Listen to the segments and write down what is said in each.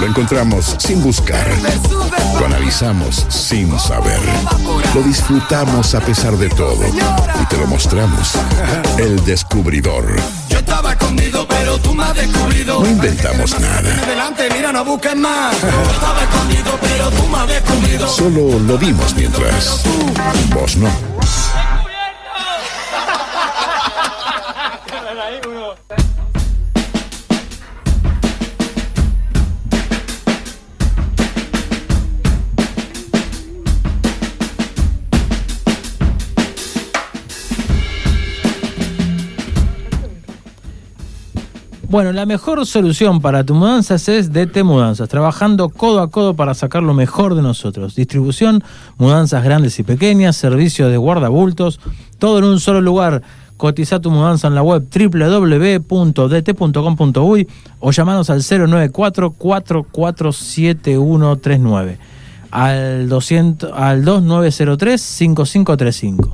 Lo encontramos sin buscar. Lo analizamos sin saber. Lo disfrutamos a pesar de todo. Y te lo mostramos. El descubridor. Yo estaba escondido, pero tú me has descubrido. No inventamos nada. Adelante, mira, no busques más. Yo estaba escondido, pero tú me has descubrido. Solo lo vimos mientras. Vos no. Bueno, la mejor solución para tu mudanzas es DT Mudanzas, trabajando codo a codo para sacar lo mejor de nosotros. Distribución, mudanzas grandes y pequeñas, servicio de guardabultos, todo en un solo lugar. Cotiza tu mudanza en la web www.dt.com.uy o llamanos al 094 447139 al 200 al 2903 5535.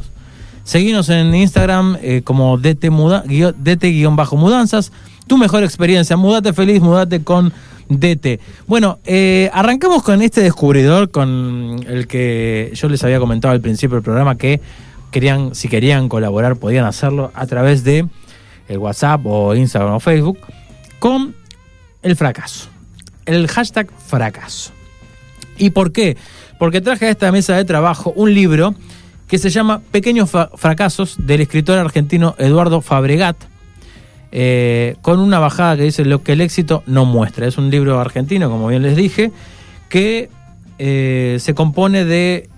Seguimos en Instagram eh, como DT-mudanzas. Tu mejor experiencia. Mudate feliz, mudate con DT. Bueno, eh, arrancamos con este descubridor, con el que yo les había comentado al principio del programa que querían, si querían colaborar, podían hacerlo a través de el WhatsApp o Instagram o Facebook, con el fracaso. El hashtag fracaso. ¿Y por qué? Porque traje a esta mesa de trabajo un libro que se llama Pequeños Fracasos del escritor argentino Eduardo Fabregat, eh, con una bajada que dice lo que el éxito no muestra. Es un libro argentino, como bien les dije, que eh, se compone de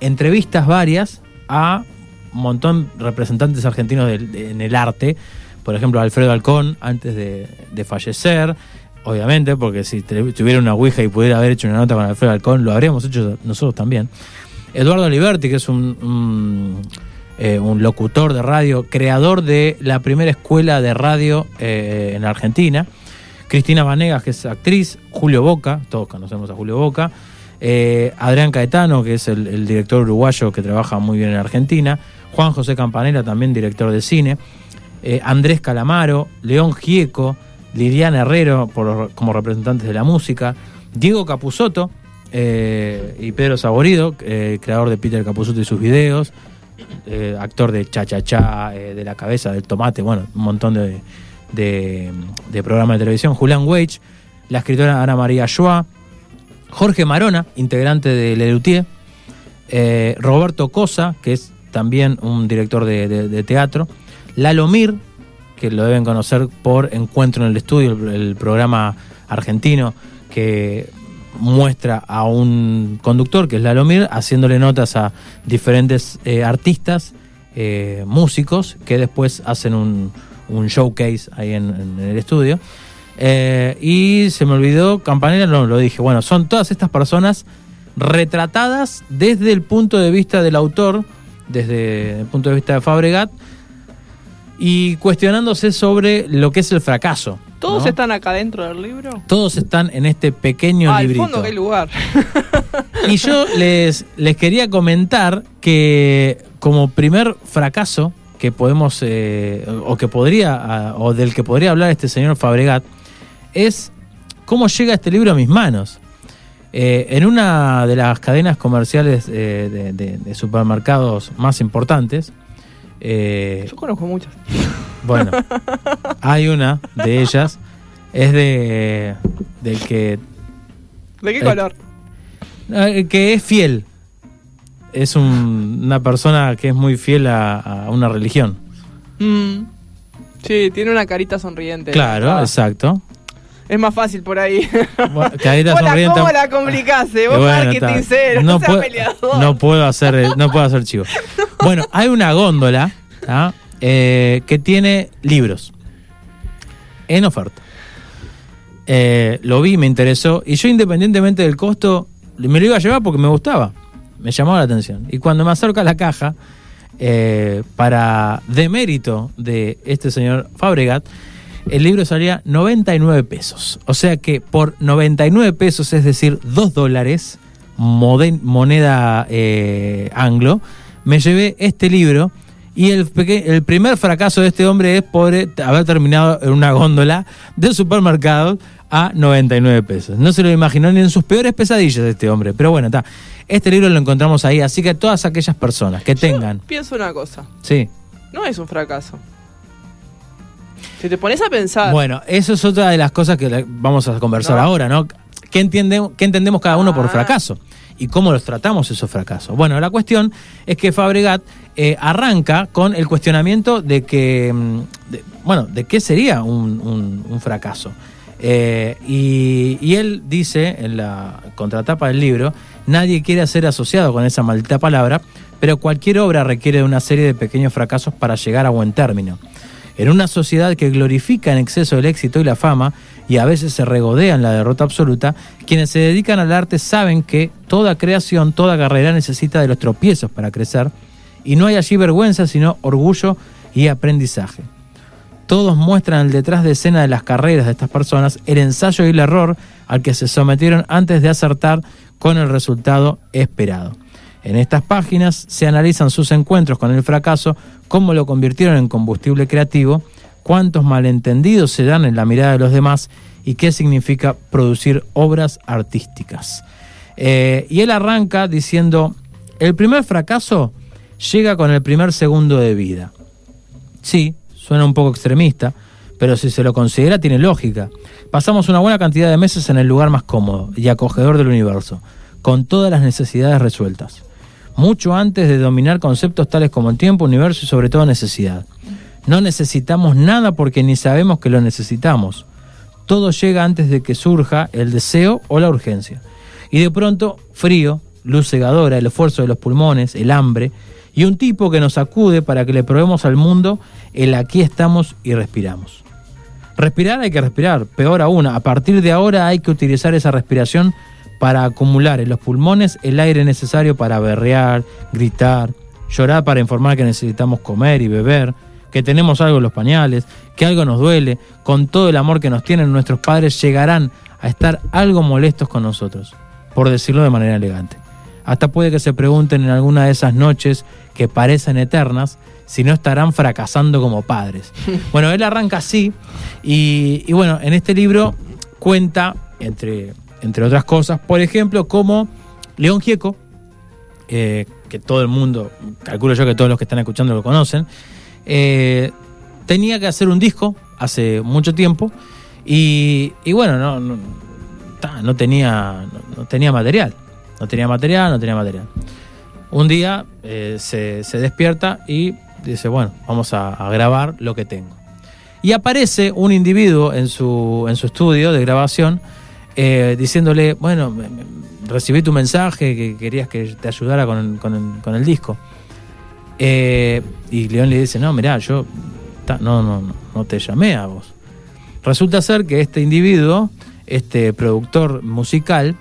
entrevistas varias a un montón de representantes argentinos en el arte. Por ejemplo, Alfredo Alcón, antes de, fallecer, obviamente, porque si tuviera una Ouija y pudiera haber hecho una nota con Alfredo Alcón, lo habríamos hecho nosotros también. Eduardo Liberti, que es un, eh, un locutor de radio, creador de la primera escuela de radio eh, en Argentina. Cristina Vanegas, que es actriz. Julio Boca, todos conocemos a Julio Boca. eh, Adrián Caetano, que es el, director uruguayo que trabaja muy bien en Argentina. Juan José Campanella, también director de cine. Andrés Calamaro, León Gieco, Liliana Herrero por- como representantes de la música. Diego Capusotto, y Pedro Saborido, creador de Peter Capusotto y sus videos, eh, actor de Cha Cha Cha, de La Cabeza, del Tomate, bueno, un montón de, de, de programas de televisión. Julián Weich, la escritora Ana María Joa, Jorge Marona, integrante de Lelutier, eh, Roberto Cosa, que es también un director de, teatro, Lalo Mir, que lo deben conocer por Encuentro en el Estudio, el programa argentino que muestra a un conductor, que es Lalo Mir, haciéndole notas a diferentes eh, artistas, eh, músicos, que después hacen un, showcase ahí en, en el estudio. Eh, y se me olvidó, Campanella no lo dije. Bueno, son todas estas personas retratadas desde el punto de vista del autor, desde el punto de vista de Fabregat, y cuestionándose sobre lo que es el fracaso. ¿Todos ¿no? están acá dentro del libro? Todos están en este pequeño Ah, al fondo, lugar. Y yo les, les quería comentar que como primer fracaso que podemos, eh, o que podría, o del que podría hablar este señor Fabregat, es cómo llega este libro a mis manos. Eh, en una de las cadenas comerciales eh, de, de- de supermercados más importantes, Yo conozco muchas. Bueno, hay una de ellas, es de del que ¿De qué color? que es fiel. Es un- una persona que es muy fiel a, a una religión. Mm. Sí, tiene una carita sonriente. Claro, Ah, exacto. Es más fácil por ahí. Bueno, carita Hola, sonriente. ¿cómo la complicase? Vos bueno, marketing cero, no, seas puedo, peleador. no puedo hacer no puedo hacer chivo. Bueno, hay una góndola ¿tá? Eh, que tiene libros en oferta. Eh, lo vi, me interesó y yo independientemente del costo me lo iba a llevar porque me gustaba, me llamaba la atención. Y cuando me acerco a la caja eh, para demérito de este señor Fabregat, el libro salía 99 pesos. O sea que por 99 pesos, es decir, 2 dólares, moneda anglo, me llevé este libro. Y el, el primer fracaso de este hombre es por haber terminado en una góndola del supermercado a 99 pesos. No se lo imaginó ni en sus peores pesadillas este hombre. Pero bueno, está. Este libro lo encontramos ahí, así que todas aquellas personas que tengan. Pienso una cosa. Sí. No es un fracaso. Si te pones a pensar. Bueno, eso es otra de las cosas que vamos a conversar No. ahora, ¿no? ¿Qué, entiende- qué entendemos cada uno por Ah. fracaso? ¿Y cómo los tratamos esos fracasos? Bueno, la cuestión es que Fabregat eh, arranca con el cuestionamiento de que, mm, bueno, de qué sería un, un- un fracaso. Eh, y, y él dice en la contratapa del libro, nadie quiere ser asociado con esa maldita palabra, pero cualquier obra requiere de una serie de pequeños fracasos para llegar a buen término. En una sociedad que glorifica en exceso el éxito y la fama y a veces se regodea en la derrota absoluta, quienes se dedican al arte saben que toda creación, toda carrera necesita de los tropiezos para crecer y no hay allí vergüenza sino orgullo y aprendizaje. Todos muestran el detrás de escena de las carreras de estas personas, el ensayo y el error al que se sometieron antes de acertar con el resultado esperado. En estas páginas se analizan sus encuentros con el fracaso, cómo lo convirtieron en combustible creativo, cuántos malentendidos se dan en la mirada de los demás y qué significa producir obras artísticas. Eh, y él arranca diciendo, el primer fracaso llega con el primer segundo de vida. Sí, suena un poco extremista, pero si se lo considera tiene lógica. Pasamos una buena cantidad de meses en el lugar más cómodo y acogedor del universo, con todas las necesidades resueltas. Mucho antes de dominar conceptos tales como el tiempo, universo y sobre todo necesidad. No necesitamos nada porque ni sabemos que lo necesitamos. Todo llega antes de que surja el deseo o la urgencia. Y de pronto, frío, luz cegadora, el esfuerzo de los pulmones, el hambre, y un tipo que nos acude para que le probemos al mundo el aquí estamos y respiramos. Respirar hay que respirar, peor aún, a partir de ahora hay que utilizar esa respiración para acumular en los pulmones el aire necesario para berrear, gritar, llorar para informar que necesitamos comer y beber, que tenemos algo en los pañales, que algo nos duele, con todo el amor que nos tienen nuestros padres llegarán a estar algo molestos con nosotros, por decirlo de manera elegante. Hasta puede que se pregunten en alguna de esas noches que parecen eternas si no estarán fracasando como padres. Bueno, él arranca así y, y bueno, en este libro cuenta, entre, entre otras cosas, por ejemplo, cómo León Gieco, eh, que todo el mundo, calculo yo que todos los que están escuchando lo conocen, eh, tenía que hacer un disco hace mucho tiempo y, bueno, no, no, no tenía, no, no tenía material. No tenía material, no tenía material. Un día eh, se, se despierta y dice, bueno, vamos a, a grabar lo que tengo. Y aparece un individuo en su, en su estudio de grabación eh, diciéndole, bueno, recibí tu mensaje, que querías que te ayudara con el, disco. Eh, y León le dice, no, mirá, yo ta- no, no, no, no te llamé a vos. Resulta ser que este individuo, este productor musical,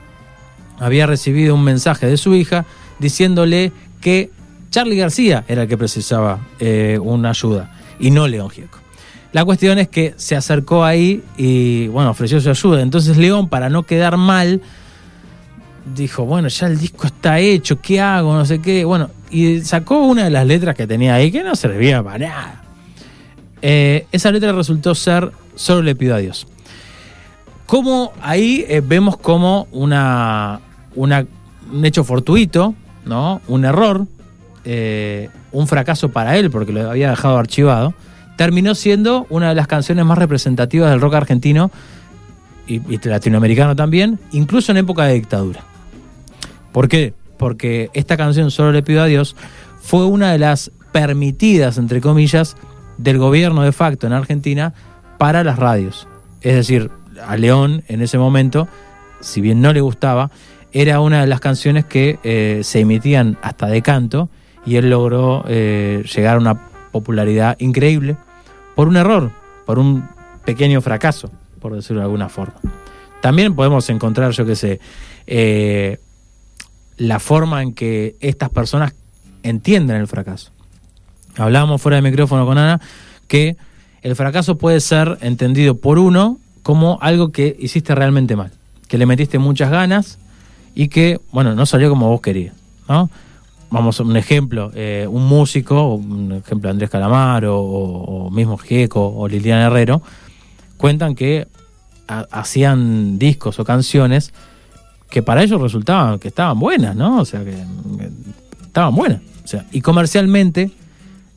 había recibido un mensaje de su hija diciéndole que Charlie García era el que precisaba eh, una ayuda y no León Gieco. La cuestión es que se acercó ahí y bueno, ofreció su ayuda. Entonces León, para no quedar mal, dijo, bueno, ya el disco está hecho, ¿qué hago? No sé qué. Bueno, y sacó una de las letras que tenía ahí que no servía para nada. Eh, esa letra resultó ser Solo le pido a Dios. Como ahí eh, vemos como una, un hecho fortuito, ¿no? Un error, eh, un fracaso para él porque lo había dejado archivado, terminó siendo una de las canciones más representativas del rock argentino y, latinoamericano también, incluso en época de dictadura. ¿Por qué? Porque esta canción, Solo le pido a Dios, fue una de las permitidas, entre comillas, del gobierno de facto en Argentina para las radios. Es decir, a León en ese momento, si bien no le gustaba, era una de las canciones que eh, se emitían hasta de canto y él logró eh, llegar a una popularidad increíble por un error, por un pequeño fracaso, por decirlo de alguna forma. También podemos encontrar, yo qué sé, eh, la forma en que estas personas entienden el fracaso. Hablábamos fuera de micrófono con Ana que el fracaso puede ser entendido por uno como algo que hiciste realmente mal, que le metiste muchas ganas y que, bueno, no salió como vos querías, ¿no? Vamos a un ejemplo, eh, un músico, un ejemplo Andrés Calamar o, mismo Gieco o Liliana Herrero, cuentan que ha- hacían discos o canciones que para ellos resultaban que estaban buenas, ¿no? O sea, que, que estaban buenas. O sea, y comercialmente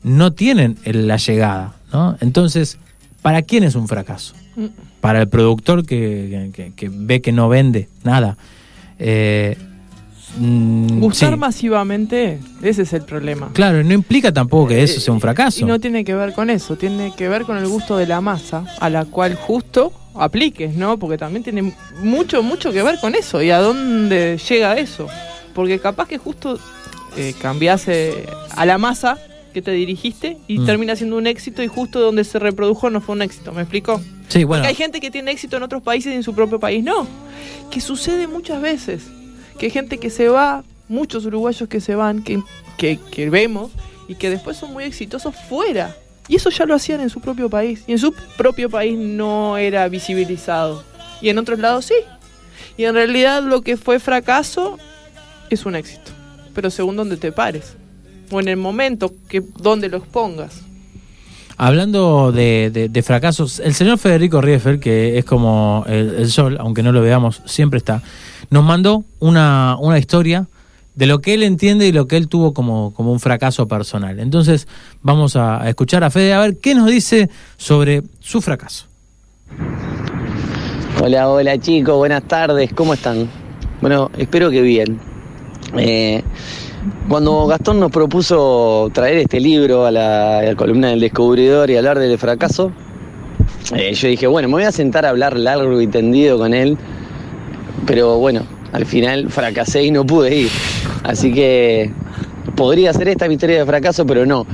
no tienen la llegada, ¿no? Entonces, ¿para quién es un fracaso? Mm. Para el productor que, que- que ve que no vende nada. Eh, mm, Gustar sí. masivamente, ese es el problema. Claro, no implica tampoco que eso sea un fracaso. Y no tiene que ver con eso, tiene que ver con el gusto de la masa, a la cual justo apliques, ¿no? Porque también tiene mucho, mucho que ver con eso y a dónde llega eso. Porque capaz que justo eh, cambiase a la masa que te dirigiste y Mm. termina siendo un éxito y justo donde se reprodujo no fue un éxito, ¿me explico? Sí, bueno. Porque hay gente que tiene éxito en otros países y en su propio país no. Que sucede muchas veces. Que hay gente que se va, muchos uruguayos que se van, que, que, que vemos, y que después son muy exitosos fuera. Y eso ya lo hacían en su propio país. Y en su propio país no era visibilizado. Y en otros lados sí. Y en realidad lo que fue fracaso es un éxito. Pero según donde te pares. O en el momento que donde los pongas. Hablando de, de- fracasos, el señor Federico Rieffel, que es como el, sol, aunque no lo veamos, siempre está, nos mandó una, una historia de lo que él entiende y lo que él tuvo como, como un fracaso personal. Entonces vamos a, a escuchar a Fede a ver qué nos dice sobre su fracaso. Hola, hola chicos, buenas tardes, ¿cómo están? Bueno, espero que bien. Eh, cuando Gastón nos propuso traer este libro a la, columna del descubridor y hablar del fracaso, eh, yo dije, bueno, me voy a sentar a hablar largo y tendido con él, pero bueno, al final fracasé y no pude ir. Así que podría ser esta mi historia de fracaso, pero no.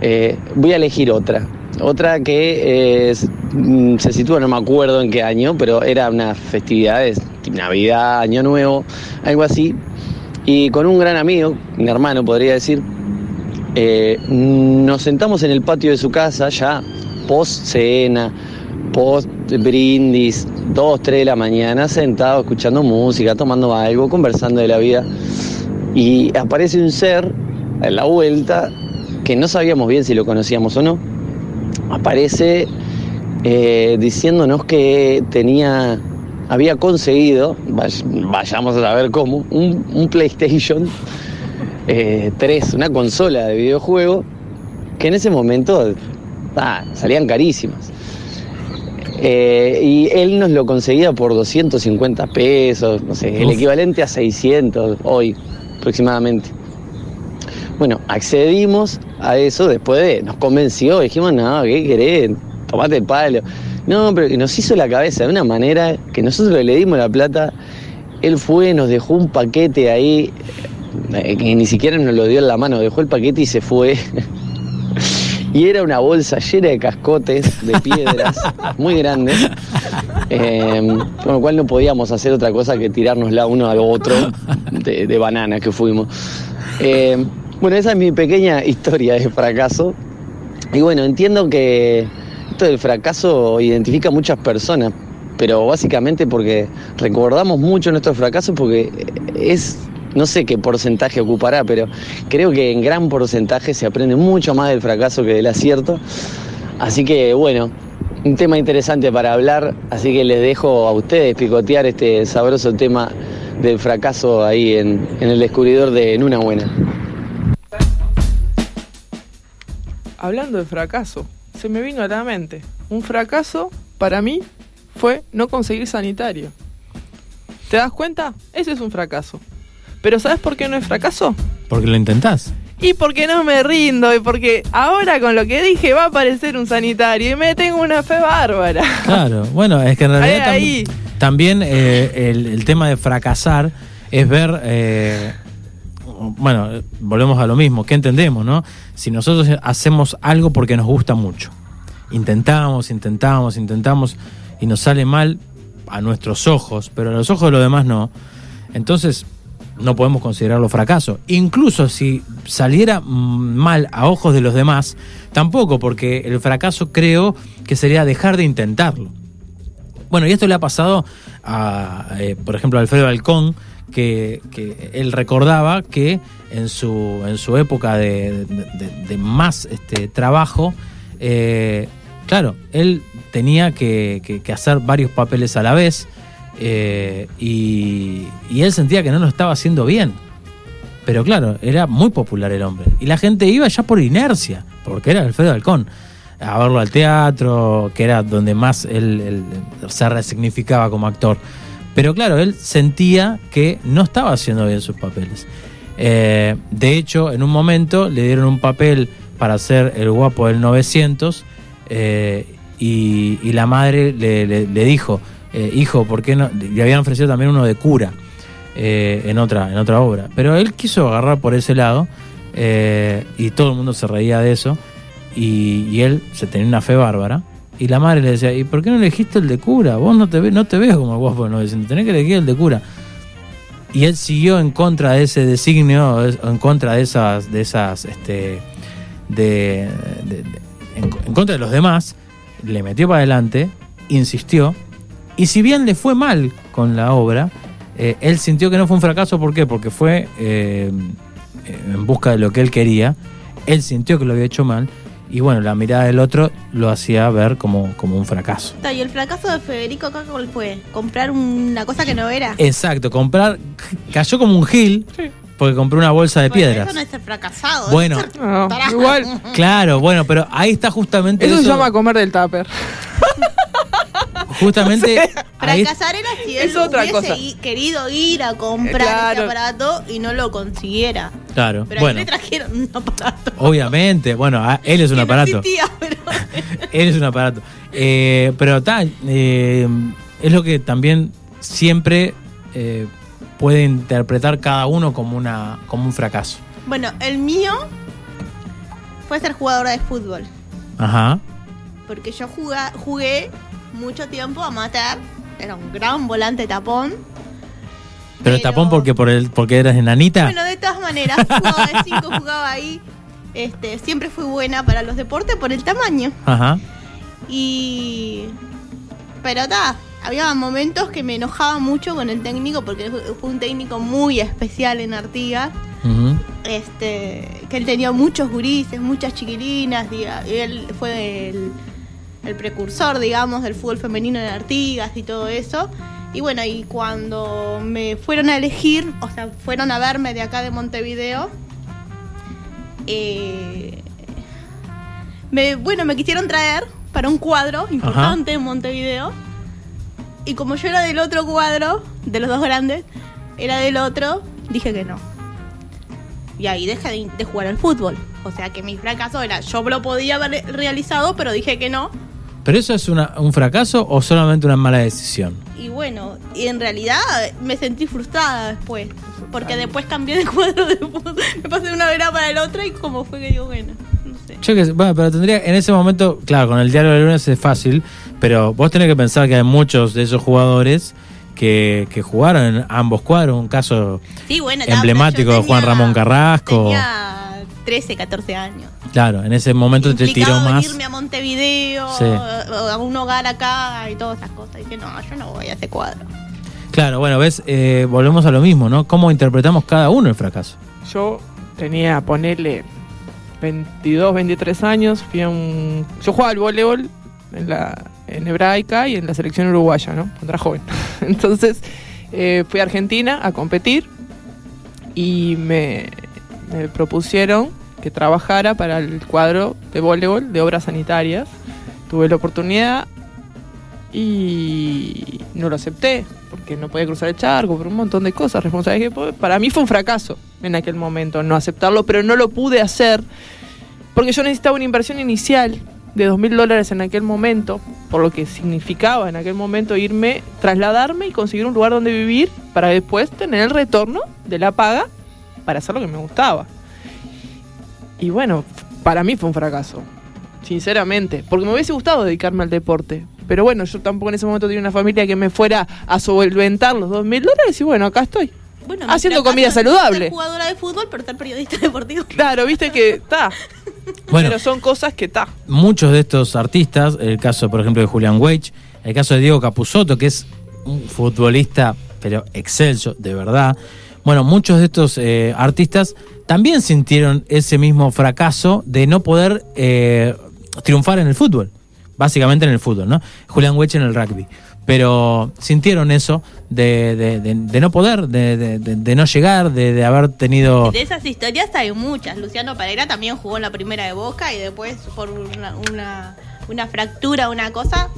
Eh, voy a elegir otra. Otra que mm, se sitúa, no me acuerdo en qué año, pero era unas festividades, Navidad, Año Nuevo, algo así. Y con un gran amigo, mi hermano podría decir, eh, nos sentamos en el patio de su casa ya post cena, post brindis, 2, 3 de la mañana, sentados escuchando música, tomando algo, conversando de la vida. Y aparece un ser en la vuelta que no sabíamos bien si lo conocíamos o no. Aparece eh, diciéndonos que tenía, había conseguido, vay- vayamos a saber cómo, un, un PlayStation eh, 3, una consola de videojuego, que en ese momento ah, salían carísimas. Eh, y él nos lo conseguía por 250 pesos, no sé, el equivalente a 600 hoy aproximadamente. Bueno, accedimos a eso después de, nos convenció, dijimos, no, ¿qué querés? Tomate el palo. No, pero que nos hizo la cabeza de una manera que nosotros le dimos la plata, él fue, nos dejó un paquete ahí, eh, que ni siquiera nos lo dio en la mano, dejó el paquete y se fue. Y era una bolsa llena de cascotes, de piedras, muy grandes, eh, con lo cual no podíamos hacer otra cosa que tirárnosla uno al otro de, de banana que fuimos. Eh, bueno, esa es mi pequeña historia de fracaso. Y bueno, entiendo que del fracaso identifica a muchas personas, pero básicamente porque recordamos mucho nuestros fracasos porque es, no sé qué porcentaje ocupará, pero creo que en gran porcentaje se aprende mucho más del fracaso que del acierto. Así que bueno, un tema interesante para hablar, así que les dejo a ustedes picotear este sabroso tema del fracaso ahí en, en el descubridor de En una buena. Hablando de fracaso, se me vino a la mente. Un fracaso para mí fue no conseguir sanitario. ¿Te das cuenta? Ese es un fracaso. Pero ¿sabes por qué no es fracaso? Porque lo intentás. Y porque no me rindo, y porque ahora con lo que dije va a aparecer un sanitario y me tengo una fe bárbara. Claro, bueno, es que en realidad Ahí, tam- ahí. también eh, el, el tema de fracasar es ver, eh, bueno, volvemos a lo mismo, ¿qué entendemos, no? Si nosotros hacemos algo porque nos gusta mucho, intentamos, intentamos, intentamos y nos sale mal a nuestros ojos, pero a los ojos de los demás no, entonces no podemos considerarlo fracaso. Incluso si saliera mal a ojos de los demás, tampoco, porque el fracaso creo que sería dejar de intentarlo. Bueno, y esto le ha pasado a, eh, por ejemplo, a Alfredo Alcón, que, él recordaba que en su, en su época de, más este, trabajo, eh, claro, él tenía que, hacer varios papeles a la vez eh, y, él sentía que no lo estaba haciendo bien. Pero claro, era muy popular el hombre. Y la gente iba ya por inercia, porque era Alfredo Halcón. A verlo al teatro, que era donde más él se resignificaba como actor. Pero claro, él sentía que no estaba haciendo bien sus papeles. Eh, de hecho, en un momento le dieron un papel para hacer el guapo del 900 eh, y, la madre le, dijo, eh, hijo, ¿por qué no? Le habían ofrecido también uno de cura en, otra, en otra obra. Pero él quiso agarrar por ese lado y todo el mundo se reía de eso y él se tenía una fe bárbara. Y la madre le decía, ¿y por qué no elegiste el de cura? Vos no te, ve- no te ves como el guapo del 900, tenés que elegir el de cura y él siguió en contra de ese designio, es- en contra de esas, de esas, este, de, en contra de los demás, le metió para adelante, insistió, y si bien le fue mal con la obra, eh, él sintió que no fue un fracaso, ¿por qué? Porque fue eh, en busca de lo que él quería, él sintió que lo había hecho mal, y bueno, la mirada del otro lo hacía ver como, como un fracaso. ¿Y el fracaso de Federico acá cuál fue? ¿Comprar una cosa que no era? Exacto, comprar, cayó como un gil, Sí. porque compró una bolsa de piedras. Eso no es ser fracasado. Bueno. es ser No, tarado. igual, Claro, bueno, pero ahí está justamente eso eso. se llama comer del tupper. Justamente ahí, Fracasar era si él Es otra hubiese cosa. querido ir a comprar Claro. ese aparato y no lo consiguiera. claro, Pero bueno, ahí le trajeron un aparato. obviamente, bueno, a- él es un que no aparato, existía, pero- él es un aparato, Eh, pero está, eh, es lo que también siempre eh, puede interpretar cada uno como una, como un fracaso. Bueno, el mío fue ser jugadora de fútbol. Ajá, Porque yo juga- jugué mucho tiempo amateur. Era un gran volante tapón. pero, el Pero- tapón porque por el, porque eras enanita. Bueno, de todas maneras, jugaba de cinco, jugaba ahí. Este, siempre fui buena para los deportes por el tamaño. Ajá, Y. Pero está, había momentos que me enojaba mucho con el técnico porque fue un técnico muy especial en Artigas. Este, que él tenía muchos gurises, muchas chiquilinas. y él fue el, el precursor, digamos, del fútbol femenino en Artigas y todo eso. Y bueno, y cuando me fueron a elegir, o sea, fueron a verme de acá de Montevideo, eh, me, bueno, me quisieron traer para un cuadro importante en Montevideo. Y como yo era del otro cuadro, de los dos grandes, era del otro, dije que no. Y ahí dejé de, de jugar al fútbol. O sea que mi fracaso era, yo lo podía haber realizado, pero dije que no. Pero eso es una- un fracaso o solamente una mala decisión. Y bueno, y en realidad me sentí frustrada después. Porque después cambié de cuadro de. Me pasé de una vera para la otra y como fue que digo, bueno, no sé. Yo que sé, bueno, pero tendría, en ese momento, claro, con el diario de lunes es fácil, pero vos tenés que pensar que hay muchos de esos jugadores que, que jugaron en ambos cuadros, un caso Sí, bueno, ta, emblemático de yo Juan Ramón Carrasco. Tenía 13, 14 años. Claro, en ese momento te tiró más. venirme a Montevideo, Sí. a un hogar acá y todas esas cosas. Y dije, no, yo no voy a ese cuadro. Claro, bueno, ves, eh, volvemos a lo mismo, ¿no? ¿Cómo interpretamos cada uno el fracaso? Yo tenía, ponerle 22, 23 años. Fui a un. Yo jugaba al voleibol en la en hebraica y en la selección uruguaya, ¿no? Cuando era joven. Entonces eh, fui a Argentina a competir y me, me propusieron que trabajara para el cuadro de voleibol de obras sanitarias. Tuve la oportunidad y no lo acepté porque no podía cruzar el charco por un montón de cosas, responsabilidades que para mí fue un fracaso en aquel momento no aceptarlo, pero no lo pude hacer porque yo necesitaba una inversión inicial de dos mil dólares en aquel momento, por lo que significaba en aquel momento irme, trasladarme y conseguir un lugar donde vivir para después tener el retorno de la paga para hacer lo que me gustaba. Y bueno, para mí fue un fracaso, sinceramente, porque me hubiese gustado dedicarme al deporte. Pero bueno, yo tampoco en ese momento tenía una familia que me fuera a solventar los dos mil dólares y bueno, acá estoy. Bueno, Haciendo comida saludable. Ser jugadora de fútbol, pero ser periodista deportivo. Claro, viste que está. Bueno, Pero son cosas que está. muchos de estos artistas, el caso, por ejemplo, de Julian Weich, el caso de Diego Capusotto, que es un futbolista, pero excelso, de verdad. Bueno, muchos de estos eh, artistas también sintieron ese mismo fracaso de no poder eh, triunfar en el fútbol. básicamente en el fútbol, ¿no? Julian Weich en el rugby. Pero sintieron eso de, de- de- de no poder, de, de- no llegar, de, de haber tenido... De esas historias hay muchas. Luciano Pereira también jugó en la primera de Boca y después por una, una, una fractura, una cosa,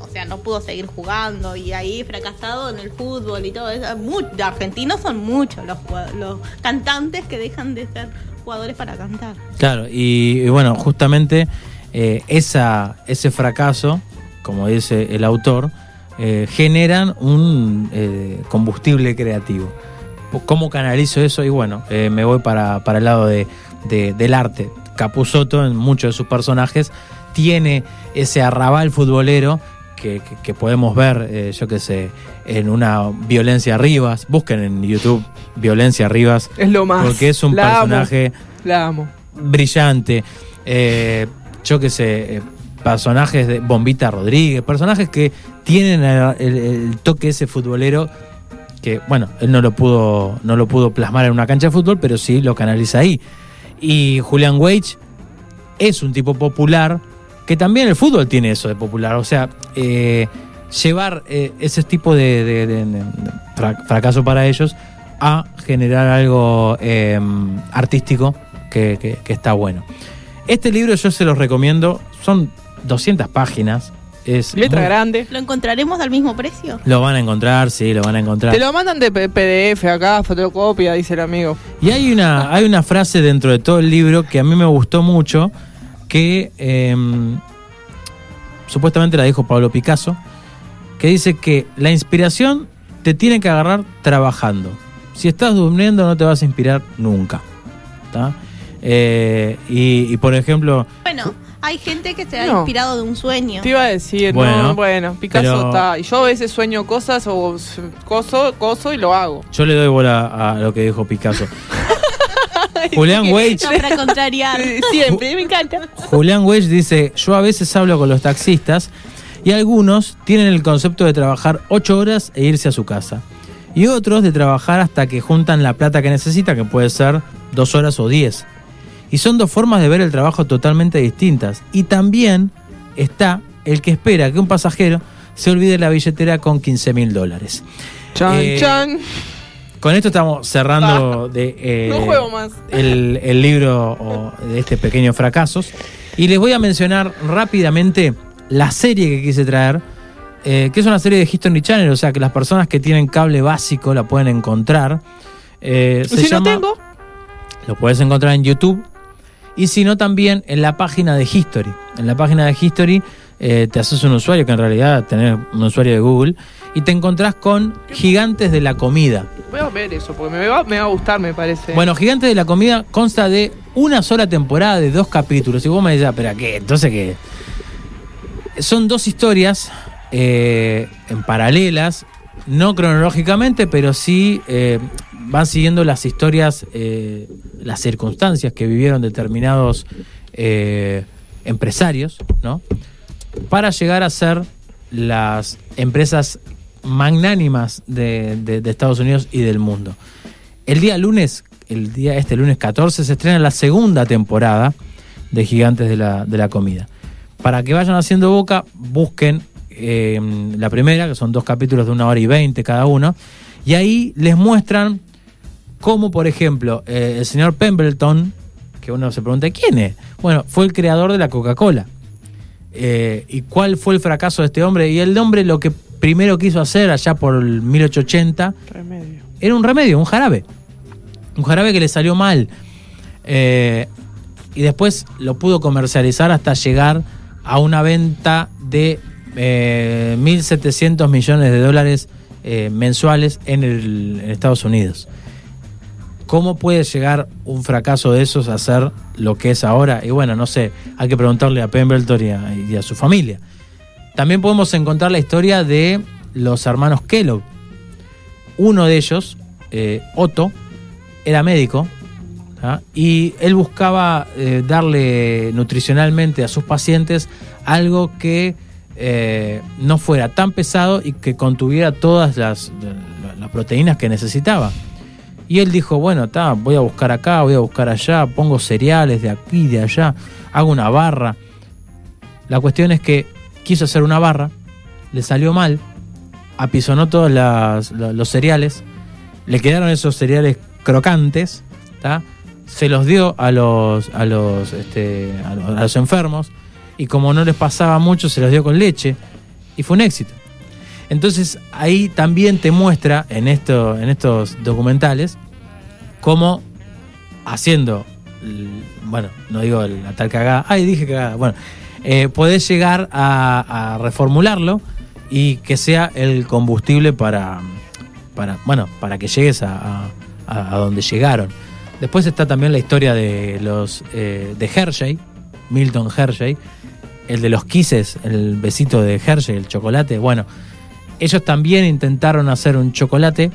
o sea, no pudo seguir jugando y ahí fracasado en el fútbol y todo eso. Argentinos son muchos los, los cantantes que dejan de ser jugadores para cantar. Claro, y, bueno, justamente eh, esa, ese fracaso, como dice el autor, eh, generan un eh, combustible creativo. ¿Cómo canalizo eso? Y bueno, me voy para, para el lado de- del arte. Capusotto, en muchos de sus personajes, tiene ese arrabal futbolero que, que- que podemos ver, eh, yo qué sé, en una Violencia Rivas. Busquen en YouTube Violencia Rivas. Es lo más. Porque es un La amo. personaje La amo. brillante. Eh, yo qué sé, eh, personajes de Bombita Rodríguez, personajes que tienen el, el- el toque ese futbolero que, bueno, él no lo pudo no lo pudo plasmar en una cancha de fútbol, pero sí lo canaliza ahí. Y Julian Weich es un tipo popular que también el fútbol tiene eso de popular, o sea, eh, llevar eh, ese tipo de, de- de- de fra- fracaso para ellos a generar algo eh, artístico que, que- que está bueno. Este libro yo se los recomiendo, son 200 páginas. Es Letra muy- grande. ¿Lo encontraremos al mismo precio? Lo van a encontrar, sí, lo van a encontrar. Te lo mandan de PDF acá, fotocopia, dice el amigo. Y hay una, hay una frase dentro de todo el libro que a mí me gustó mucho, que eh, supuestamente la dijo Pablo Picasso, que dice que la inspiración te tiene que agarrar trabajando. Si estás durmiendo no te vas a inspirar nunca. Eh, y, y, por ejemplo, Bueno, hay gente que se ha No. inspirado de un sueño. Te iba a decir, Bueno, no, bueno, Picasso pero- está. Y yo a veces sueño cosas o coso, coso y lo hago. yo le doy bola a lo que dijo Picasso. Julián Weich No, para contrariar. Siempre, me encanta. Julián Weich dice, yo a veces hablo con los taxistas y algunos tienen el concepto de trabajar ocho horas e irse a su casa. Y otros de trabajar hasta que juntan la plata que necesitan, que puede ser dos horas o diez. Y son dos formas de ver el trabajo totalmente distintas. Y también está el que espera que un pasajero se olvide la billetera con 15 mil dólares. Chan, Eh, chan. Con esto estamos cerrando de, eh, No juego más. el, el libro de este pequeño fracasos. Y les voy a mencionar rápidamente la serie que quise traer, eh, que es una serie de History Channel, o sea que las personas que tienen cable básico la pueden encontrar. Eh, ¿Y se si llama- no tengo? lo puedes encontrar en YouTube. Y si no, también en la página de History. En la página de History eh, te haces un usuario, que en realidad tenés un usuario de Google, y te encontrás con Gigantes de la Comida. Voy a ver eso, porque me va, me va a gustar, me parece. Bueno, Gigantes de la Comida consta de una sola temporada de dos capítulos. Y vos me decís, ¿pero qué? Entonces, ¿qué? Son dos historias eh, en paralelas, no cronológicamente, pero sí eh, van siguiendo las historias, eh, las circunstancias que vivieron determinados empresarios, ¿no? Para llegar a ser las empresas magnánimas de, Estados Unidos y del mundo. El día lunes, el día este lunes 14, se estrena la segunda temporada de Gigantes de la, de la Comida. Para que vayan haciendo boca, busquen eh, la primera, que son dos capítulos de una hora y veinte cada uno, y ahí les muestran cómo, por ejemplo, eh, el señor Pembleton, que uno se pregunta, ¿quién es? Bueno, fue el creador de la Coca-Cola. Eh, ¿Y cuál fue el fracaso de este hombre? Y el hombre lo que primero quiso hacer allá por el 1880 Remedio. era un remedio, un jarabe. Un jarabe que le salió mal. Eh, y después lo pudo comercializar hasta llegar a una venta de eh, 1.700 millones de dólares eh, mensuales en, el- en Estados Unidos. ¿Cómo puede llegar un fracaso de esos a ser lo que es ahora? Y bueno, no sé, hay que preguntarle a Pemberton y a, y a su familia. También podemos encontrar la historia de los hermanos Kellogg. Uno de ellos, eh, Otto, era médico y él buscaba eh, darle nutricionalmente a sus pacientes algo que eh, no fuera tan pesado y que contuviera todas las proteínas que necesitaba. Y él dijo, bueno, ta, voy a buscar acá, voy a buscar allá, pongo cereales de aquí, de allá, hago una barra. La cuestión es que quiso hacer una barra, le salió mal, apisonó todos las- lo- los cereales, le quedaron esos cereales crocantes, ¿tá? se los dio a los, a los, este, a los, a los enfermos y como no les pasaba mucho se los dio con leche y fue un éxito. Entonces ahí también te muestra en, esto, en estos documentales cómo haciendo, bueno, no digo la tal cagada, ay dije cagada, bueno, eh, podés llegar a, reformularlo y que sea el combustible para, para bueno, para que llegues a, a- a donde llegaron. Después está también la historia de los eh, de Hershey, Milton Hershey, el de los quises, el besito de Hershey, el chocolate. Bueno, ellos también intentaron hacer un chocolate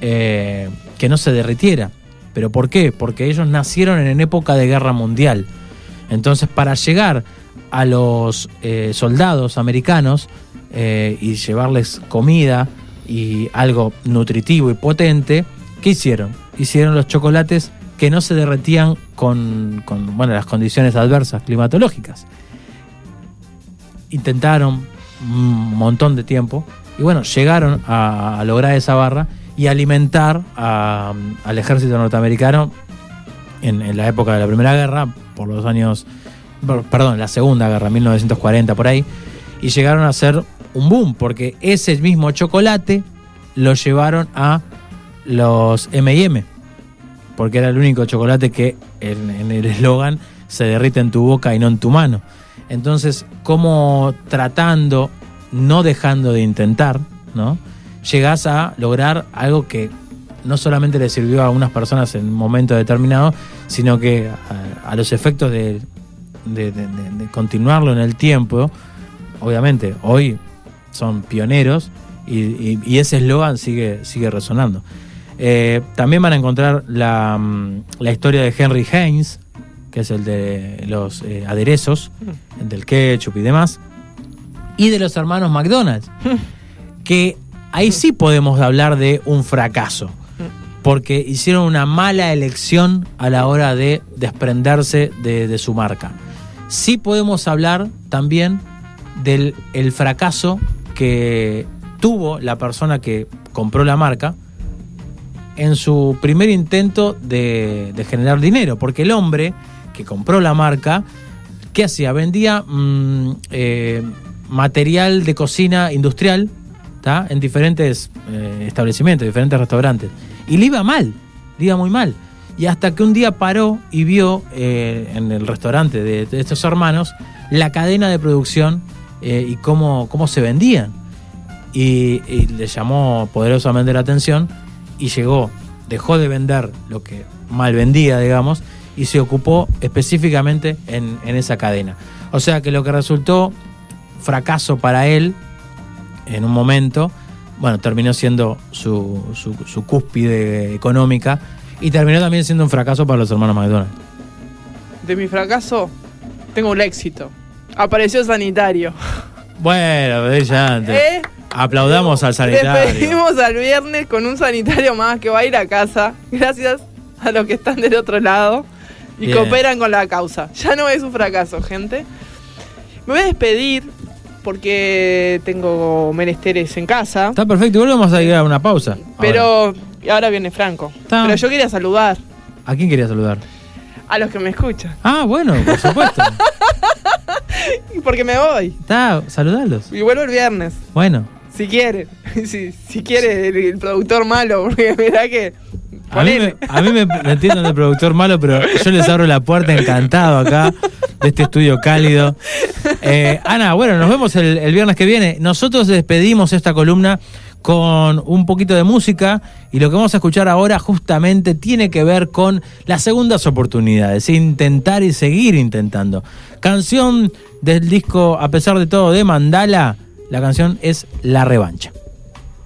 eh, que no se derritiera. ¿Pero por qué? Porque ellos nacieron en época de guerra mundial. Entonces, para llegar a los eh, soldados americanos eh, y llevarles comida y algo nutritivo y potente, ¿qué hicieron? Hicieron los chocolates que no se derretían con, con, bueno, las condiciones adversas climatológicas. Intentaron un montón de tiempo y bueno, llegaron a, lograr esa barra y alimentar al ejército norteamericano en, la época de la Primera Guerra, por los años, per- perdón, la Segunda Guerra, 1940 por ahí, y llegaron a ser un boom, porque ese mismo chocolate lo llevaron a los M&M, porque era el único chocolate que en, en el eslogan se derrite en tu boca y no en tu mano. Entonces, como tratando, no dejando de intentar, ¿no? Llegás a lograr algo que no solamente le sirvió a unas personas en un momento determinado, sino que a, a los efectos de, de- de- de- de continuarlo en el tiempo, obviamente, hoy son pioneros y, y- y ese eslogan sigue, sigue resonando. Eh, también van a encontrar la, mm, la historia de Henry Haynes, que es el de los eh, aderezos, el del ketchup y demás, y de los hermanos McDonald's, que ahí sí podemos hablar de un fracaso, porque hicieron una mala elección a la hora de desprenderse de, de su marca. Sí podemos hablar también del el fracaso que tuvo la persona que compró la marca en su primer intento de, de generar dinero, porque el hombre que compró la marca, ¿qué hacía? Vendía mm, eh, material de cocina industrial ¿tá? en diferentes eh, establecimientos, diferentes restaurantes. Y le iba mal, le iba muy mal. Y hasta que un día paró y vio eh, en el restaurante de, de estos hermanos la cadena de producción eh, y cómo, cómo se vendían. Y, y le llamó poderosamente la atención y llegó, dejó de vender lo que mal vendía, digamos, y se ocupó específicamente en, en esa cadena. O sea que lo que resultó fracaso para él en un momento, bueno, terminó siendo su, su, su cúspide económica y terminó también siendo un fracaso para los hermanos McDonald's. De mi fracaso, tengo un éxito. Apareció sanitario. Bueno, brillante. ¿Eh? Aplaudamos al sanitario. pedimos al viernes con un sanitario más que va a ir a casa, gracias a los que están del otro lado y Bien. cooperan con la causa. Ya no es un fracaso, gente. Me voy a despedir porque tengo menesteres en casa, Está perfecto, igual vamos a ir a una pausa. Ahora. pero ahora viene Franco. Está. Pero yo quería saludar ¿A quién quería saludar? a los que me escuchan. Ah, bueno, por supuesto. Porque me voy. Está, saludarlos. Y vuelvo el viernes. Bueno. Si quiere. Si, si quiere el, el productor malo. Porque mirá que. A mí, me, a mí me, me entienden de productor malo, pero yo les abro la puerta encantado acá de este estudio cálido. Eh, Ana, bueno, nos vemos el, el viernes que viene. Nosotros despedimos esta columna con un poquito de música y lo que vamos a escuchar ahora justamente tiene que ver con las segundas oportunidades, intentar y seguir intentando. Canción del disco A pesar de todo de Mandala, la canción es La Revancha.